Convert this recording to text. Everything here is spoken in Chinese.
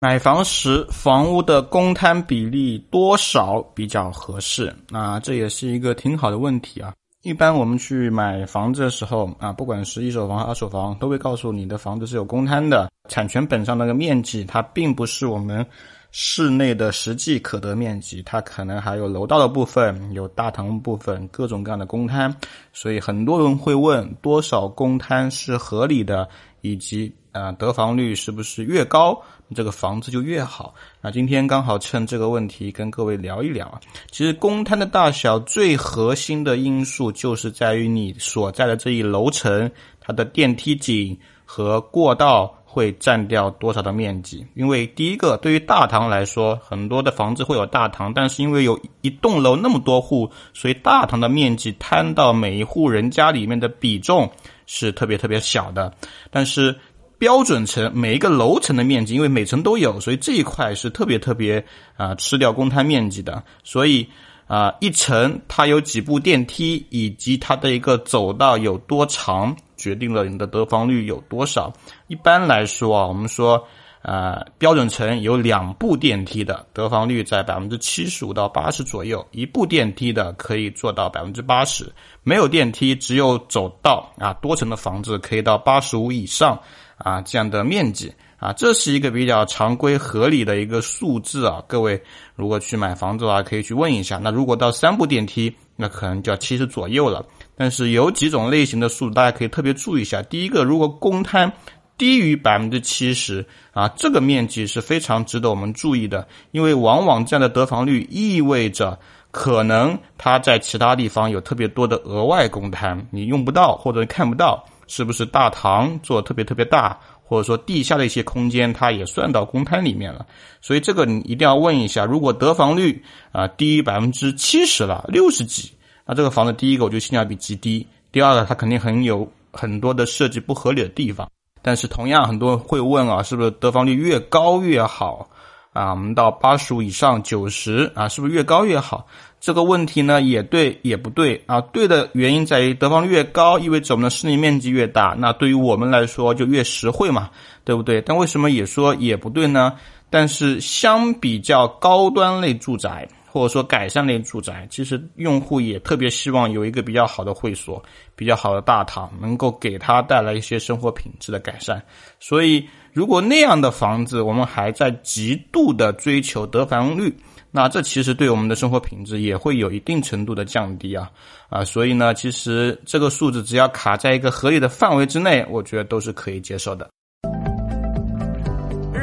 买房时，房屋的公摊比例多少比较合适？啊，这也是一个挺好的问题啊。一般我们去买房子的时候啊，不管是一手房、二手房，都会告诉你的房子是有公摊的。产权本上那个面积，它并不是我们室内的实际可得面积，它可能还有楼道的部分、有大堂部分，各种各样的公摊。所以很多人会问，多少公摊是合理的，以及啊，得房率是不是越高？这个房子就越好。那今天刚好趁这个问题跟各位聊一聊啊。其实公摊的大小最核心的因素就是在于你所在的这一楼层，它的电梯井和过道会占掉多少的面积。因为第一个，对于大堂来说，很多的房子会有大堂，但是因为有一栋楼那么多户，所以大堂的面积摊到每一户人家里面的比重是特别特别小的。但是标准层每一个楼层的面积，因为每层都有，所以这一块是特别特别啊吃掉公摊面积的。所以啊，一层它有几部电梯，以及它的一个走道有多长，决定了你的得房率有多少。一般来说啊，我们说啊，标准层有两部电梯的得房率在百分之七十五到八十左右，一部电梯的可以做到百分之八十，没有电梯只有走道啊，多层的房子可以到八十五以上。啊，这样的面积啊，这是一个比较常规合理的一个数字啊。各位如果去买房子的话，可以去问一下。那如果到三部电梯，那可能就要七十左右了。但是有几种类型的数，大家可以特别注意一下。第一个，如果公摊低于百分之七十啊，这个面积是非常值得我们注意的，因为往往这样的得房率意味着可能它在其他地方有特别多的额外公摊，你用不到或者看不到。是不是大堂做特别特别大，或者说地下的一些空间，它也算到公摊里面了？所以这个你一定要问一下，如果得房率啊低于百分之七十了，六十几，那这个房子第一个我觉得性价比极低，第二个它肯定很有很多的设计不合理的地方。但是同样很多人会问啊，是不是得房率越高越好？啊，我们到八十五以上九十啊，是不是越高越好？这个问题呢，也对也不对啊。对的原因在于得房率越高，意味着我们的室内面积越大，那对于我们来说就越实惠嘛，对不对？但为什么也说也不对呢？但是相比较高端类住宅或者说改善类住宅，其实用户也特别希望有一个比较好的会所、比较好的大堂，能够给他带来一些生活品质的改善。所以，如果那样的房子，我们还在极度的追求得房率。那这其实对我们的生活品质也会有一定程度的降低啊啊，所以呢，其实这个数字只要卡在一个合理的范围之内，我觉得都是可以接受的。